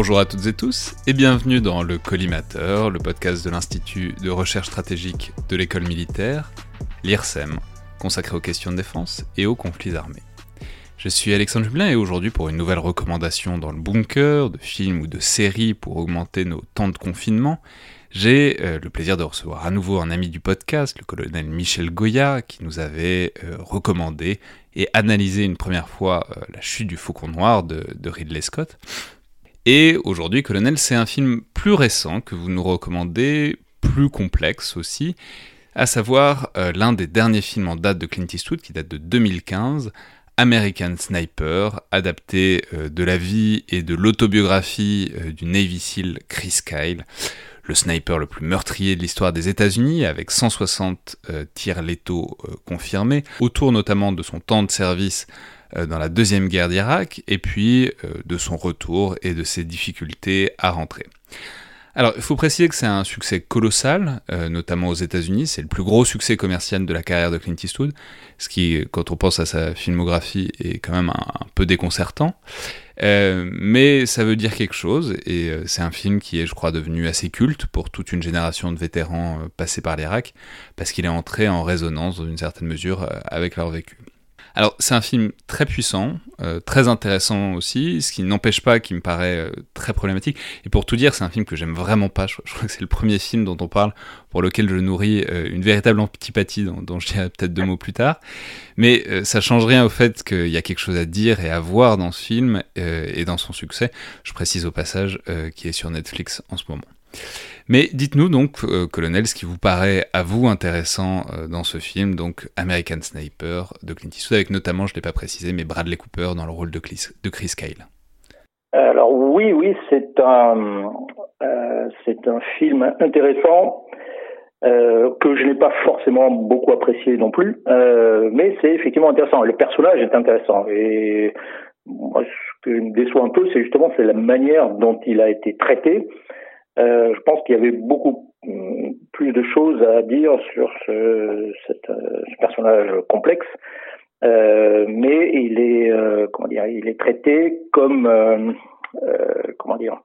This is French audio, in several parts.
Bonjour à toutes et tous et bienvenue dans le Collimateur, le podcast de l'Institut de recherche stratégique de l'école militaire, l'IRSEM, consacré aux questions de défense et aux conflits armés. Je suis Alexandre Jublin et aujourd'hui pour une nouvelle recommandation dans le bunker, de films ou de séries pour augmenter nos temps de confinement, j'ai euh, le plaisir de recevoir à nouveau un ami du podcast, le colonel Michel Goya, qui nous avait euh, recommandé et analysé une première fois euh, La chute du faucon noir de, de Ridley Scott. Et aujourd'hui, colonel, c'est un film plus récent que vous nous recommandez, plus complexe aussi, à savoir l'un des derniers films en date de Clint Eastwood qui date de 2015, American Sniper, adapté euh, de la vie et de l'autobiographie euh, du Navy SEAL Chris Kyle, le sniper le plus meurtrier de l'histoire des États-Unis, avec 160 euh, tirs létaux confirmés, autour notamment de son temps de service dans la deuxième guerre d'Irak, et puis de son retour et de ses difficultés à rentrer. Alors, il faut préciser que c'est un succès colossal, euh, notamment aux États-Unis. C'est le plus gros succès commercial de la carrière de Clint Eastwood, ce qui, quand on pense à sa filmographie, est quand même un, peu déconcertant. Euh, mais ça veut dire quelque chose, et euh, c'est un film qui est, je crois, devenu assez culte pour toute une génération de vétérans passés par l'Irak, parce qu'il est entré en résonance, dans une certaine mesure, avec leur vécu. Alors c'est un film très puissant, euh, très intéressant aussi, ce qui n'empêche pas qu'il me paraît euh, très problématique. Et pour tout dire, c'est un film que j'aime vraiment pas. Je, crois que c'est le premier film dont on parle pour lequel je nourris euh, une véritable antipathie, dont, je dirai peut-être deux mots plus tard. Mais ça change rien au fait qu'il y a quelque chose à dire et à voir dans ce film et dans son succès. Je précise au passage qu'il est sur Netflix en ce moment. Mais dites-nous donc, euh, colonel, ce qui vous paraît à vous intéressant euh, dans ce film, donc American Sniper de Clint Eastwood, avec notamment, je ne l'ai pas précisé, mais Bradley Cooper dans le rôle de Chris, Kyle. Alors oui, oui, c'est un, euh, un film intéressant. que je n'ai pas forcément beaucoup apprécié non plus, mais c'est effectivement intéressant. Le personnage est intéressant et moi, ce qui me déçoit un peu, c'est justement la manière dont il a été traité. Euh, je pense qu'il y avait beaucoup mm, plus de choses à dire sur ce, euh, ce personnage complexe, euh, mais il est euh, comment dire, il est traité comme euh, comment dire,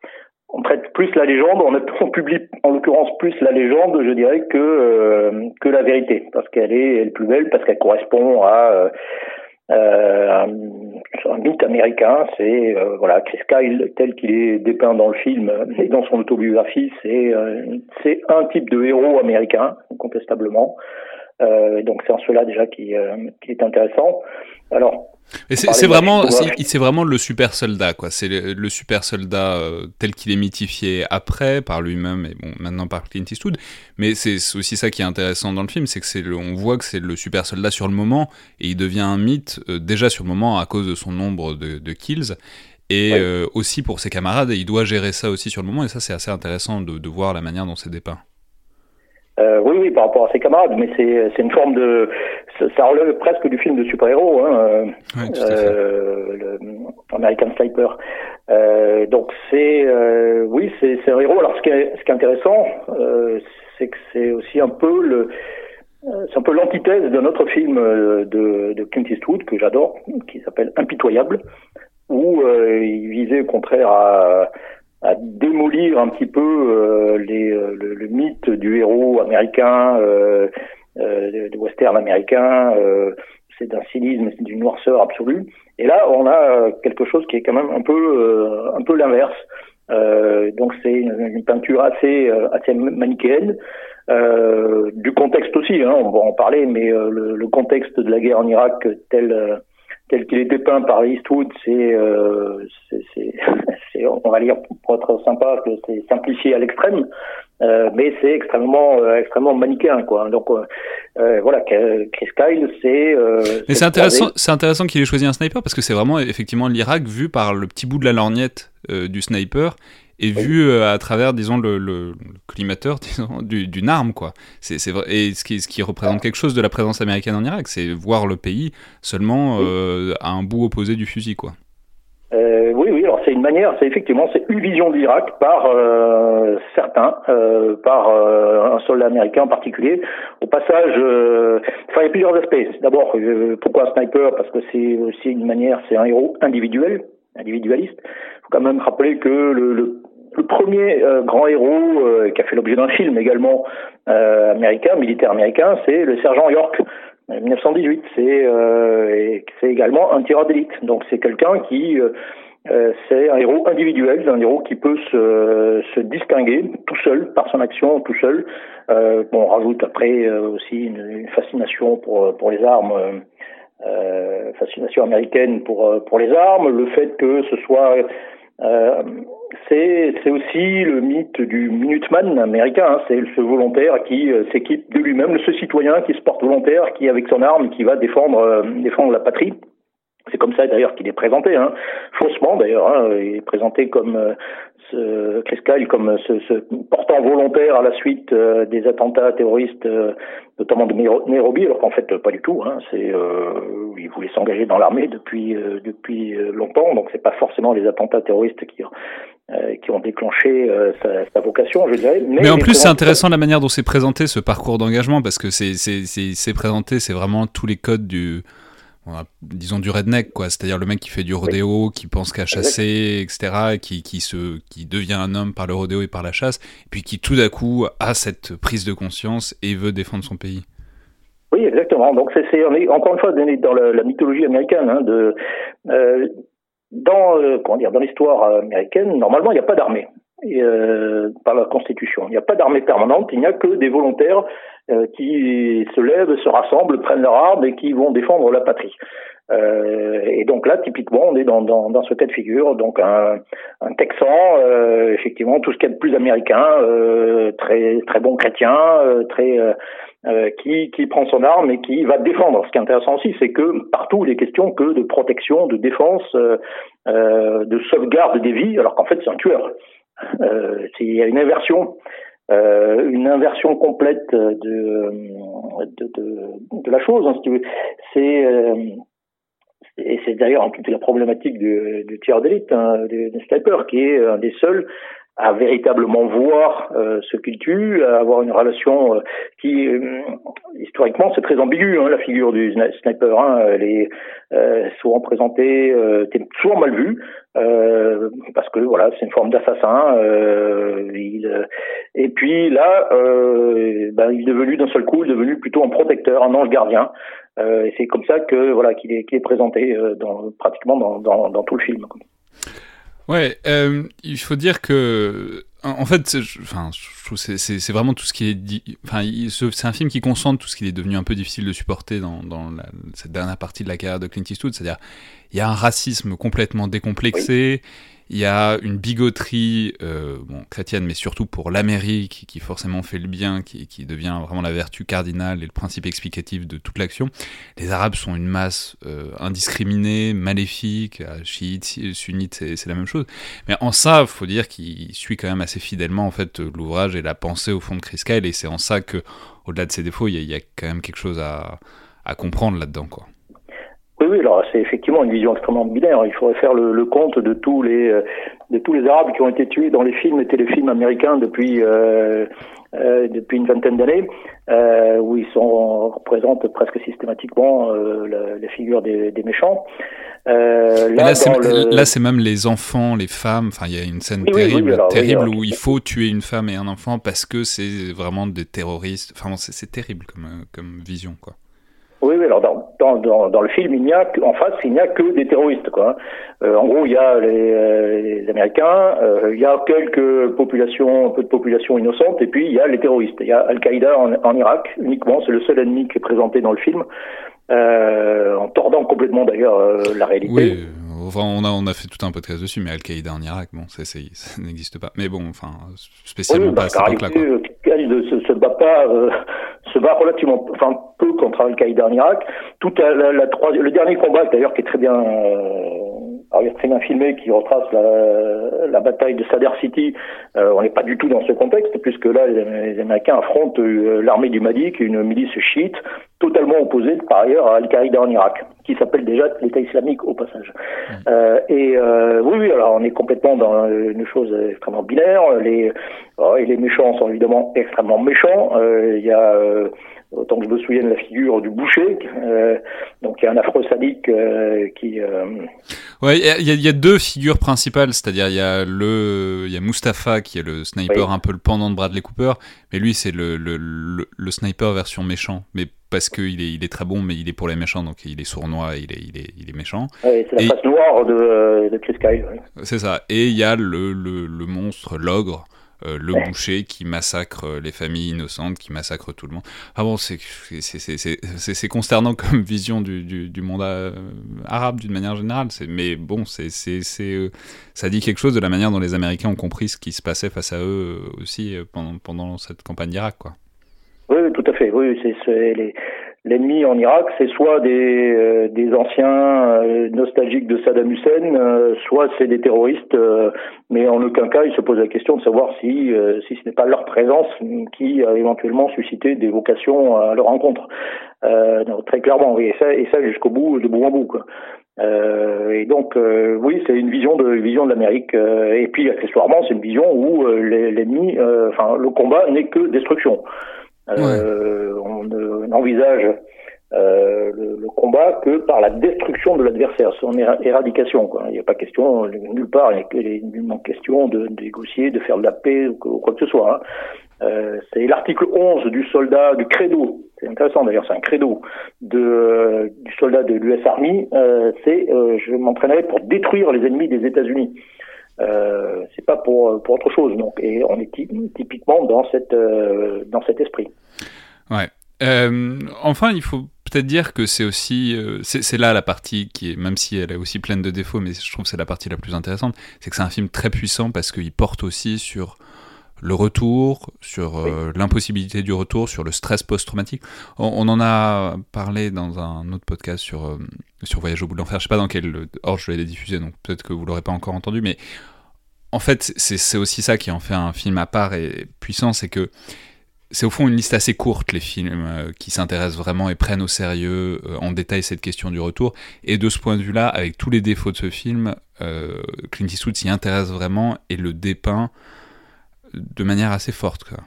on traite plus la légende, on, on publie en l'occurrence plus la légende, je dirais que que la vérité, parce qu'elle est, elle est plus belle, parce qu'elle correspond à euh, un, mythe américain, c'est euh, voilà Chris Kyle tel qu'il est dépeint dans le film et dans son autobiographie, c'est euh, c'est un type de héros américain incontestablement. Euh, donc c'est en cela déjà qui, qui est intéressant. Alors c'est vraiment, c'est vraiment le super soldat, quoi. C'est le, super soldat euh, tel qu'il est mythifié après par lui-même et bon maintenant par Clint Eastwood. Mais c'est aussi ça qui est intéressant dans le film, c'est que c'est on voit que c'est le super soldat sur le moment et il devient un mythe euh, déjà sur le moment à cause de son nombre de, de kills et euh, aussi pour ses camarades. Et il doit gérer ça aussi sur le moment et ça c'est assez intéressant de, de voir la manière dont c'est dépeint. Euh, oui, oui, par rapport à ses camarades, mais c'est c'est une forme de ça, relève presque du film de super-héros, hein, euh, euh le American Sniper. Euh, donc c'est euh, oui, c'est c'est un héros. Alors ce qui est ce qui est intéressant, c'est que c'est aussi un peu le c'est un peu l'antithèse d'un autre film de, de Clint Eastwood que j'adore, qui s'appelle Impitoyable, où il visait au contraire à à démolir un petit peu euh, euh, le, mythe du héros américain, euh, du western américain, c'est d'un cynisme, c'est d'une noirceur absolue. Et là, on a quelque chose qui est quand même un peu, l'inverse. donc c'est une, peinture assez, manichéenne. Du contexte aussi, hein, on va en parler, mais le, contexte de la guerre en Irak tel tel qu'il est dépeint par Eastwood, c'est, on va dire pour être sympa, que c'est simplifié à l'extrême, euh, mais c'est extrêmement, euh, extrêmement manichéen, quoi. Donc euh, voilà, Chris Kyle, c'est. mais c'est intéressant, c'est intéressant qu'il ait choisi un sniper parce que c'est vraiment effectivement l'Irak vu par le petit bout de la lorgnette du sniper et vu à travers, disons, le, le, collimateur d'une arme, quoi. C'est vrai, et ce qui, ce qui représente quelque chose de la présence américaine en Irak, c'est voir le pays seulement à un bout opposé du fusil, quoi. Euh, oui, oui. C'est une manière, c'est effectivement, c'est une vision de l'Irak par euh, certains, euh, par un soldat américain en particulier. Au passage, enfin, il y a plusieurs aspects. D'abord, pourquoi un sniper? Parce que c'est aussi une manière, c'est un héros individuel, individualiste. Il faut quand même rappeler que le, le le premier euh, grand héros euh, qui a fait l'objet d'un film également euh, américain, militaire américain, c'est le sergent York. 1918, c'est c'est également un tireur d'élite. Donc c'est quelqu'un qui c'est un héros individuel, un héros qui peut se, se distinguer tout seul par son action, tout seul. bon, on rajoute après aussi une, une, fascination pour pour les armes. fascination américaine pour pour les armes, le fait que ce soit euh, c'est aussi le mythe du Minuteman américain, hein. c'est ce volontaire qui euh, s'équipe de lui-même, ce citoyen qui se porte volontaire, qui avec son arme, qui va défendre, euh, défendre la patrie. C'est comme ça d'ailleurs qu'il est présenté, hein. faussement d'ailleurs. Hein. Il est présenté comme euh, ce, Chris Kyle comme ce, ce, portant volontaire à la suite euh, des attentats terroristes, euh, notamment de Nairobi, alors qu'en fait pas du tout. Hein. C'est, il voulait s'engager dans l'armée depuis depuis longtemps, donc c'est pas forcément les attentats terroristes qui qui ont déclenché sa, sa, vocation, je dirais. Mais, Mais en plus, c'est intéressant la manière dont c'est présenté ce parcours d'engagement parce que c'est c'est présenté, c'est vraiment tous les codes du disons du redneck quoi. C'est-à-dire le mec qui fait du rodéo qui pense qu'à chasser etc qui, qui se qui devient un homme par le rodéo et par la chasse et puis qui tout d'un coup a cette prise de conscience et veut défendre son pays. Oui exactement. Donc c'est encore une fois dans la, mythologie américaine hein, de euh, dans euh, comment dire dans l'histoire américaine normalement il n'y a pas d'armée euh, par la Constitution. Il n'y a pas d'armée permanente, il n'y a que des volontaires euh, qui se lèvent, se rassemblent, prennent leur arme et qui vont défendre la patrie. Euh, et donc là, typiquement, on est dans, dans, ce cas de figure. Donc un, Texan, effectivement, tout ce qu'il y a de plus américain, très très bon chrétien, très qui, qui prend son arme et qui va défendre. Ce qui est intéressant aussi, c'est que partout, il est question que de protection, de défense, de sauvegarde des vies, alors qu'en fait, c'est un tueur. Euh, il y a une inversion, euh, une inversion complète de, de, de, de la chose, hein, si. C'est euh, et c'est d'ailleurs toute la problématique du, du d'élite, hein, des, des snipers, qui est un des seuls à véritablement voir euh, ce qu'il tue, à avoir une relation euh, qui, euh, historiquement, c'est très ambigu, hein, la figure du sniper. Hein, elle est souvent présentée, souvent mal vue, parce que voilà, c'est une forme d'assassin. et puis là, ben, il est devenu d'un seul coup, il est devenu plutôt un protecteur, un ange gardien. et c'est comme ça que voilà qu'il est, est présenté dans, pratiquement dans, dans, dans tout le film. Ouais, euh, il faut dire que, en fait, c'est vraiment tout ce qui est dit. Enfin, c'est un film qui concentre tout ce qui est devenu un peu difficile de supporter dans, cette dernière partie de la carrière de Clint Eastwood, c'est-à-dire il y a un racisme complètement décomplexé. Il y a une bigoterie euh, bon, chrétienne, mais surtout pour l'Amérique, qui forcément fait le bien, qui, devient vraiment la vertu cardinale et le principe explicatif de toute l'action. Les Arabes sont une masse euh, indiscriminée, maléfique, euh, chiites, sunnites, c'est la même chose. Mais en ça, faut dire qu'il suit quand même assez fidèlement en fait l'ouvrage et la pensée au fond de Chris Kyle, et c'est en ça que, au-delà de ses défauts, il y, a, quand même quelque chose à, à comprendre là-dedans. Oui, alors c'est effectivement une vision extrêmement binaire. Il faudrait faire le, le, compte de tous les euh, de tous les Arabes qui ont été tués dans les films et téléfilms américains depuis euh, euh, depuis une vingtaine d'années, euh, où ils sont représentent presque systématiquement la, la, figure des, des méchants. là, là c'est le... même les enfants, les femmes. Enfin, il y a une scène oui, terrible, oui, alors, terrible où il faut tuer une femme et un enfant parce que c'est vraiment des terroristes. Enfin, c'est terrible comme comme vision, quoi. Oui, oui, alors dans, dans, dans, dans, le film, il n'y a en face, il n'y a que des terroristes. Quoi. Euh, en gros, il y a les, les Américains, il y a quelques populations, un peu de populations innocentes, et puis il y a les terroristes. Il y a Al-Qaïda en, en, Irak uniquement, c'est le seul ennemi qui est présenté dans le film, en tordant complètement d'ailleurs la réalité. Oui on a, on a fait tout un podcast dessus, mais Al-Qaïda en Irak, bon, ça, ça n'existe pas. Mais bon, enfin, spécialement pas à cette époque-là. Se, se bat pas, euh, se bat relativement, enfin, peu contre Al-Qaïda en Irak. Tout la, la, le dernier combat, d'ailleurs, qui est très bien, euh, très bien filmé, qui retrace la, la bataille de Sadr City. Euh, on n'est pas du tout dans ce contexte, puisque là, les, Américains affrontent euh, l'armée du Mahdi, qui est une milice chiite, totalement opposée par ailleurs à Al-Qaïda en Irak qui s'appelle déjà l'État islamique au passage. Mmh. Euh, et euh, oui, oui, alors on est complètement dans une chose extrêmement binaire. Les, oh, et les méchants sont évidemment extrêmement méchants. Euh, il y a autant que je me souvienne la figure du boucher, euh, donc il y a un affreux sadique euh, qui. Euh... Ouais, il y, y, a deux figures principales, c'est-à-dire il y a le, il y a Mustapha qui est le sniper, un peu le pendant de Bradley Cooper, mais lui c'est le, le, le, le, sniper version méchant, mais parce qu'il est, il est très bon, mais il est pour les méchants, donc il est sournois, il est, il est, il est méchant. Ouais, c'est la face noire de, de Chris Kyle. Ouais. C'est ça. Et il y a le, le, le monstre, l'ogre, euh, le boucher qui massacre euh, les familles innocentes, qui massacre tout le monde. Ah bon, c'est consternant comme vision du, du, du monde euh, arabe d'une manière générale. Mais bon, c'est ça dit quelque chose de la manière dont les Américains ont compris ce qui se passait face à eux aussi pendant, pendant cette campagne d'Irak, quoi. Tout à fait. Oui, c'est L'ennemi en Irak, c'est soit des, euh, des anciens euh, nostalgiques de Saddam Hussein, euh, soit c'est des terroristes, mais en aucun cas, ils se posent la question de savoir si, si ce n'est pas leur présence qui a éventuellement suscité des vocations à leur rencontre. très clairement, oui, et ça, et ça jusqu'au bout, de bout en bout. Et donc, oui, c'est une vision de vision de l'Amérique. et puis, accessoirement, c'est une vision où l'ennemi, enfin, le combat n'est que destruction. Euh, on n'envisage euh, le, le, combat que par la destruction de l'adversaire, son éradication. Quoi. Il n'y a pas question, nulle part, il n'y a nullement question de, de, négocier, de faire de la paix ou, quoi que ce soit. Hein. Euh, c'est l'article 11 du soldat, du credo, c'est intéressant d'ailleurs, c'est un credo de, euh, du soldat de l'US Army, euh, c'est euh, je m'entraînerai pour détruire les ennemis des États-Unis. Euh, c'est pas pour pour autre chose donc et on est typiquement dans cette euh, dans cet esprit. Ouais. Euh, enfin, il faut peut-être dire que c'est aussi c'est là la partie qui est même si elle est aussi pleine de défauts, mais je trouve que c'est la partie la plus intéressante, c'est que c'est un film très puissant parce qu'il porte aussi sur le retour, sur euh, l'impossibilité du retour, sur le stress post-traumatique. On, on, en a parlé dans un autre podcast sur, euh, sur Voyage au bout de l'enfer. Je sais pas dans quel ordre je l'ai diffusé, donc peut-être que vous l'aurez pas encore entendu, mais en fait, c'est aussi ça qui en fait un film à part et puissant, c'est que c'est au fond une liste assez courte, les films euh, qui s'intéressent vraiment et prennent au sérieux euh, en détail cette question du retour. Et de ce point de vue-là, avec tous les défauts de ce film, Clint Eastwood s'y intéresse vraiment et le dépeint de manière assez forte. Quoi.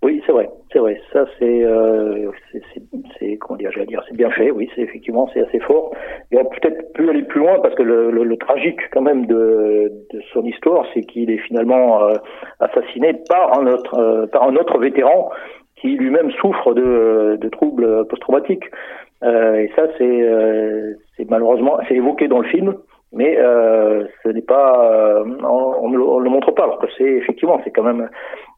Oui, c'est vrai, c'est vrai. Ça, c'est, euh, c'est, comment dire, j'allais dire, c'est bien fait. Oui, c'est effectivement, c'est assez fort. Il aurait peut-être pu aller plus loin parce que le, tragique quand même de, de son histoire, c'est qu'il est finalement euh, assassiné par un autre, euh, par un autre vétéran qui lui-même souffre de, de troubles post-traumatiques. Euh, et ça, c'est, c'est malheureusement, c'est évoqué dans le film mais euh, ce n'est pas, euh, on, ne le montre pas, alors que c'est effectivement, c'est quand même.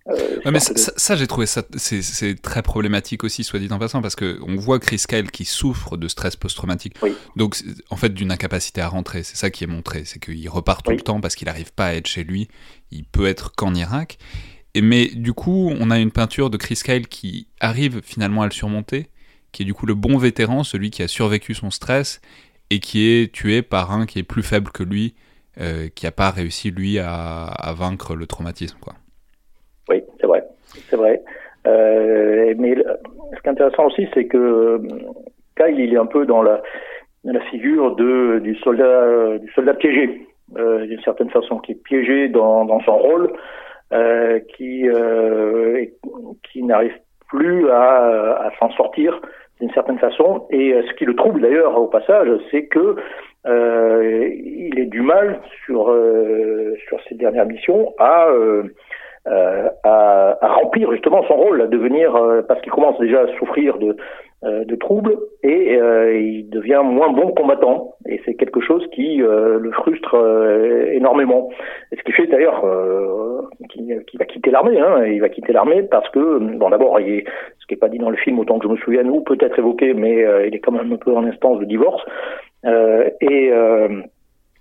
Euh, ouais, mais ça, de... ça, ça j'ai trouvé ça, c'est très problématique aussi, soit dit en passant, parce que on voit Chris Kyle qui souffre de stress post-traumatique, oui. donc en fait d'une incapacité à rentrer, c'est ça qui est montré, c'est qu'il repart tout oui. le temps parce qu'il n'arrive pas à être chez lui, il peut être qu'en Irak, et mais du coup, on a une peinture de Chris Kyle qui arrive finalement à le surmonter, qui est du coup le bon vétéran, celui qui a survécu son stress et qui est tué par un qui est plus faible que lui, euh, qui n'a pas réussi lui à, vaincre le traumatisme. Oui, c'est vrai, c'est vrai. Euh, mais ce qui est intéressant aussi, c'est que Kyle, il est un peu dans la, figure du soldat, piégé, euh, d'une certaine façon, qui est piégé dans, son rôle, euh, qui, euh, n'arrive plus à s'en sortir d'une certaine façon. Et euh, ce qui le trouble d'ailleurs au passage, c'est que euh, il est du mal sur euh, sur ses dernières missions à, euh, à, à remplir justement son rôle, à devenir parce qu'il commence déjà à souffrir de euh, de troubles et euh, il devient moins bon combattant et c'est quelque chose qui le frustre énormément. Et ce qui fait d'ailleurs qu'il va quitter l'armée. Hein, il va quitter l'armée parce que bon d'abord ce qui n'est pas dit dans le film autant que je me souvienne ou peut-être évoqué mais il est quand même un peu en instance de divorce et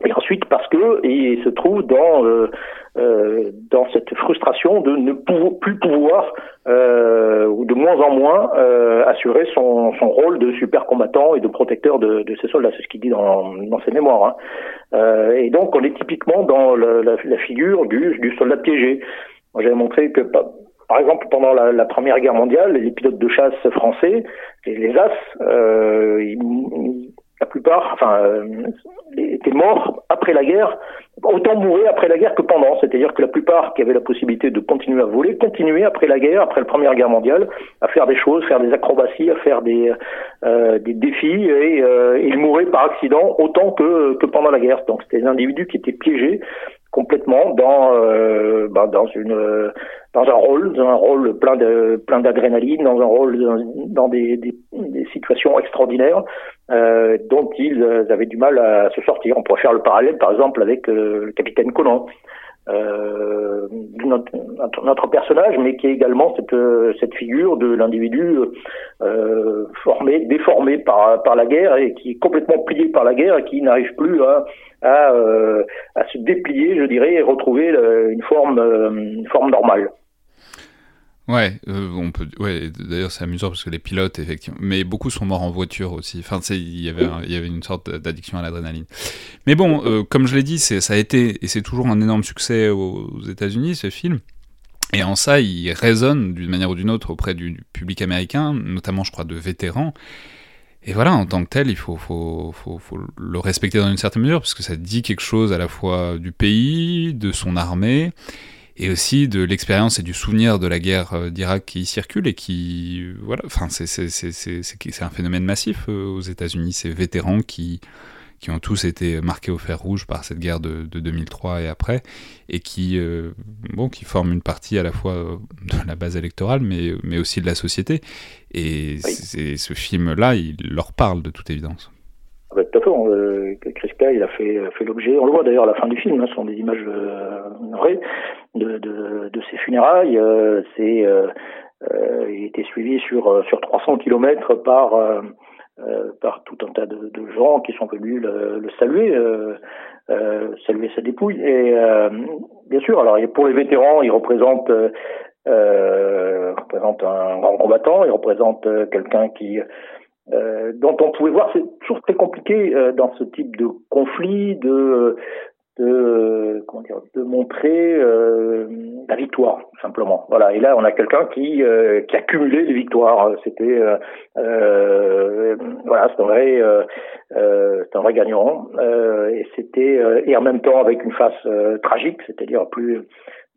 et ensuite parce que il se trouve dans euh, euh, dans cette frustration de ne plus pouvoir euh, ou de moins en moins euh, assurer son, son rôle de super combattant et de protecteur de, de ses soldats, c'est ce qu'il dit dans, dans ses mémoires. Hein. Euh, et donc on est typiquement dans la, la, figure du, du soldat piégé. J'avais montré que par exemple, pendant la, la, Première Guerre mondiale, les pilotes de chasse français, les, les As, euh, ils, la plupart, enfin, euh, étaient morts après la guerre, autant mourir après la guerre que pendant. C'est-à-dire que la plupart qui avaient la possibilité de continuer à voler, continuaient après la guerre, après la Première Guerre mondiale, à faire des choses, faire des acrobaties, à faire des, euh, des défis, et euh, ils mouraient par accident autant que, que pendant la guerre. Donc c'était des individus qui étaient piégés complètement dans bah, dans une dans un rôle dans un rôle plein de plein d'adrénaline dans un rôle dans, des, situations extraordinaires euh, dont ils avaient du mal à se sortir. On pourrait faire le parallèle par exemple avec euh, le capitaine Conan euh, notre, notre, personnage, mais qui est également cette, cette figure de l'individu euh, formé, déformé par, par la guerre et qui est complètement plié par la guerre et qui n'arrive plus à, à, euh, à se déplier, je dirais, et retrouver une forme, une forme normale. Ouais, euh, on peut. Ouais, d'ailleurs c'est amusant parce que les pilotes, effectivement, mais beaucoup sont morts en voiture aussi. Enfin, il y avait, il y avait une sorte d'addiction à l'adrénaline. Mais bon, euh, comme je l'ai dit, ça a été et c'est toujours un énorme succès aux, États-Unis ce film. Et en ça, il résonne d'une manière ou d'une autre auprès du, public américain, notamment, je crois, de vétérans. Et voilà, en tant que tel, il faut, faut, faut, faut, le respecter dans une certaine mesure, parce que ça dit quelque chose à la fois du pays, de son armée, et aussi de l'expérience et du souvenir de la guerre euh, d'Irak qui circule et qui, voilà, enfin, c'est un phénomène massif euh, aux États-Unis, ces vétérans qui, qui ont tous été marqués au fer rouge par cette guerre de, de 2003 et après, et qui, euh, bon, qui forment une partie à la fois de la base électorale, mais, mais aussi de la société. Et ce film-là, il leur parle de toute évidence. Ah bah, tout à fait. Euh, il a fait, fait l'objet, on le voit d'ailleurs à la fin du film, hein, ce sont des images euh, vraies de, ses funérailles. Euh, c'est, euh, euh, il était suivi sur, sur 300 kilomètres par, tout un tas de, gens qui sont venus le, saluer, saluer sa dépouille. Et bien sûr, alors pour les vétérans, il euh, représente un grand combattant, il représente quelqu'un qui euh, dont on pouvait voir, c'est toujours très compliqué euh, dans ce type de conflit de de comment dire, de montrer euh, la victoire simplement. Voilà. Et là, on a quelqu'un qui euh, qui a cumulé les victoires. C'était voilà, c'est un vrai c'est un vrai gagnant. et c'était et en même temps avec une face tragique, c'est-à-dire plus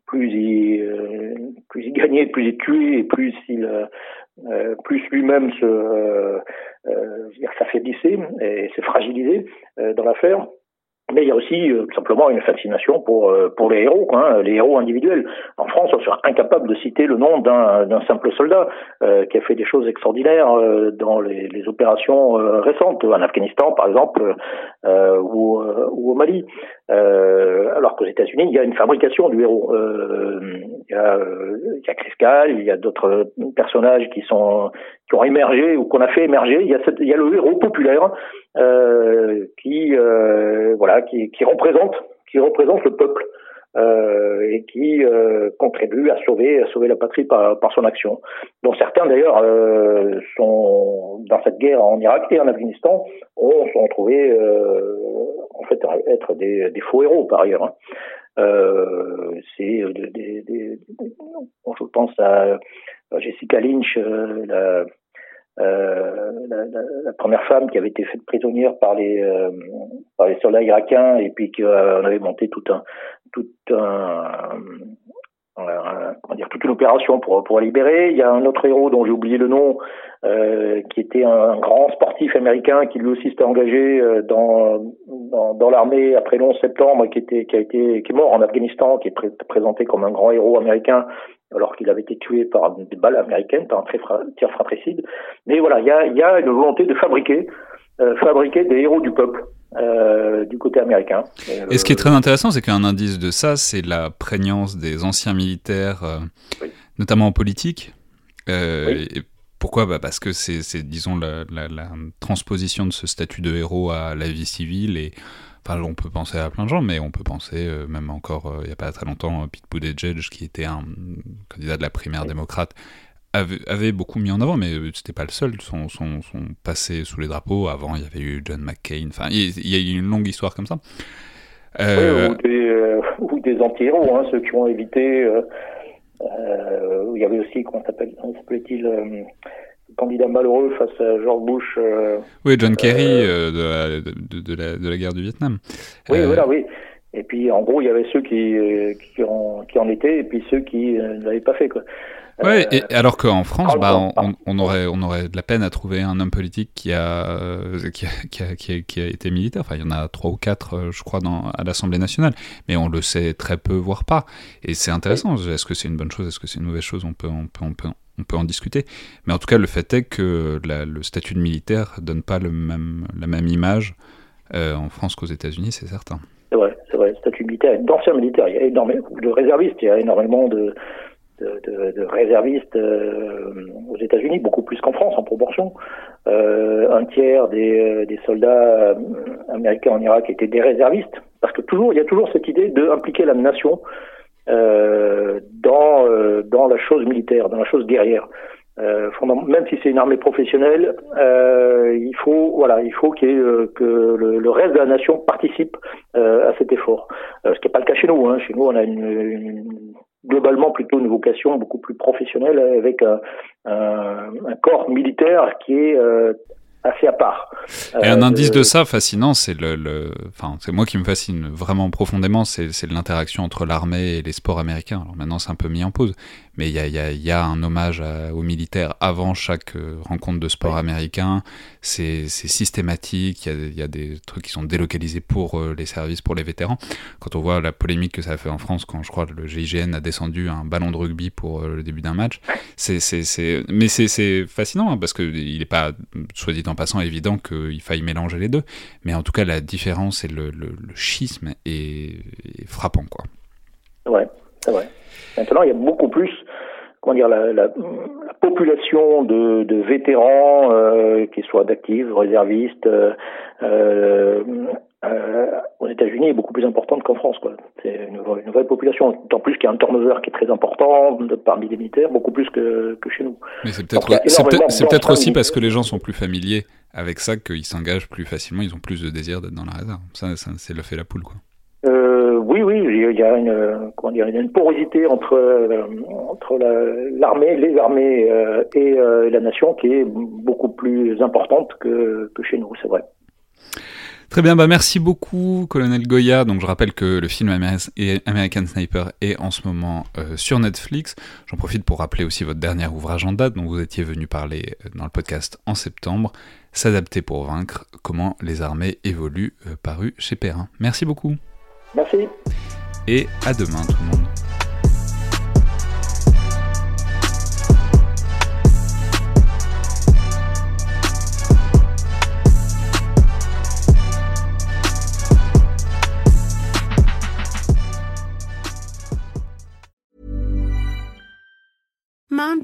plus il plus il gagnait, plus il tuait, et plus il euh, plus lui-même se euh, euh, s'affaiblissait et s'est fragilisé euh, dans l'affaire. Mais il y a aussi euh, simplement une fascination pour euh, pour les héros, hein, les héros individuels. En France, on serait incapable de citer le nom d'un simple soldat euh, qui a fait des choses extraordinaires dans les, les opérations récentes, en Afghanistan par exemple, ou, ou, au Mali. alors qu'aux États-Unis, il y a une fabrication du héros. il y a, il y a Chris Kyle, il y a d'autres personnages qui sont qui ont émergé ou qu'on a fait émerger. Il y a, le héros populaire euh, qui euh, voilà qui, qui, représente qui représente le peuple euh, et qui euh, contribue à sauver à sauver la patrie par, par son action. Dont certains d'ailleurs euh, sont dans cette guerre en Irak et en Afghanistan ont sont trouvés en fait être des, des, faux héros par ailleurs. Hein. c'est des, des, je pense à Jessica Lynch, la, euh, la, la, la, première femme qui avait été faite prisonnière par les euh, par les soldats irakiens et puis qu'on avait monté tout un tout un, comment dire toute une opération pour pour la libérer. Il y a un autre héros dont j'ai oublié le nom euh, qui était un, grand sportif américain qui lui aussi s'était engagé euh, dans dans, dans l'armée après le 11 septembre qui était qui a été qui est mort en Afghanistan qui est présenté comme un grand héros américain alors qu'il avait été tué par des balles américaines, par un tir fratricide. Mais voilà, il y a, y a, une volonté de fabriquer, euh, fabriquer des héros du peuple. Euh, du côté américain. Et, ce qui est très intéressant, c'est qu'un indice de ça, c'est la prégnance des anciens militaires, euh, notamment en politique. Et pourquoi? Bah Parce que c'est, disons, la, la, la, transposition de ce statut de héros à la vie civile et Enfin, on peut penser à plein de gens, mais on peut penser, euh, même encore euh, il n'y a pas très longtemps, Pete Buttigieg, qui était un candidat de la primaire démocrate, avait, beaucoup mis en avant, mais euh, c'était pas le seul. Son, son, son, passé sous les drapeaux. Avant, il y avait eu John McCain. Enfin, il, y a eu une longue histoire comme ça. Euh... ou des, ou des anti-héros, hein, ceux qui ont évité. il y avait aussi, comment s'appelait-il candidat malheureux face à George Bush. Euh, oui, John Kerry euh, euh, de, de, la, de, la, guerre du Vietnam. Oui, voilà, oui. Et puis, en gros, il y avait ceux qui, qui, en, qui en étaient et puis ceux qui ne l'avaient pas fait. Quoi. Ouais, et alors qu'en France, bah, on, on, aurait, on aurait de la peine à trouver un homme politique qui a, qui a, qui a, qui a, qui a été militaire. Enfin, il y en a trois ou quatre, je crois, dans, à l'Assemblée nationale. Mais on le sait très peu, voire pas. Et c'est intéressant. Est-ce que c'est une bonne chose? Est-ce que c'est une mauvaise chose? On peut, on, peut, on, peut, on peut en discuter. Mais en tout cas, le fait est que le statut de militaire donne pas le la même image euh, en France qu'aux États-Unis, c'est certain. C'est vrai, vrai. Statut militaire, d'anciens militaires, il y a énormément de réservistes, il y a énormément de, réservistes euh, aux États-Unis, beaucoup plus qu'en France en proportion. Euh, un tiers des, soldats américains en Irak étaient des réservistes, parce que toujours, il y a toujours cette idée d'impliquer la nation dans euh, dans la chose militaire, dans la chose guerrière. Euh, même si c'est une armée professionnelle, euh, il faut voilà, il faut euh, que le, reste de la nation participe euh, à cet effort. ce qui n'est pas le cas chez nous. Hein. Chez nous, on a une, une, globalement plutôt une vocation beaucoup plus professionnelle avec un, un corps militaire qui est assez à part. Et un euh, indice de... ça fascinant, c'est le, le, enfin, c'est moi qui me fascine vraiment profondément, c'est, l'interaction entre l'armée et les sports américains. Alors maintenant, c'est un peu mis en pause, mais il y a, y, a, y a, un hommage aux militaires avant chaque euh, rencontre de sport américain. C'est, systématique. Il y, a, y a, des trucs qui sont délocalisés pour euh, les services, pour les vétérans. Quand on voit la polémique que ça a fait en France, quand je crois le GIGN a descendu un ballon de rugby pour le début d'un match, c'est, c'est, c'est, mais c'est, fascinant hein, parce que il n'est pas, soit dit en passant, évident qu'il faille mélanger les deux. Mais en tout cas, la différence et le, le, schisme est, est, frappant, quoi. Ouais, c'est vrai. Maintenant, il y a beaucoup plus comment dire, la, la, la population de, de vétérans, euh, qu'ils soient d'actifs, réservistes, euh, euh, euh, aux États-Unis est beaucoup plus importante qu'en France. Quoi. C'est une, une, vraie population, d'autant plus qu'il y a un turnover qui est très important parmi les militaires, beaucoup plus que, que chez nous. Mais peut-être, c'est peut-être aussi parce que les gens sont plus familiers avec ça qu'ils s'engagent plus facilement, ils ont plus de désir d'être dans la réserve. Ça, ça c'est le fait la poule, quoi. Euh, oui, il y a a une porosité entre, euh, l'armée, les armées euh, et euh, la nation qui est beaucoup plus importante que, chez nous, c'est vrai. Très bien, bah merci beaucoup, colonel Goya. Donc je rappelle que le film American Sniper est en ce moment euh, sur Netflix. J'en profite pour rappeler aussi votre dernier ouvrage en date dont vous étiez venu parler dans le podcast en septembre, S'adapter pour vaincre, comment les armées évoluent, paru chez Perrin. Merci beaucoup. Merci. Et à demain tout le monde.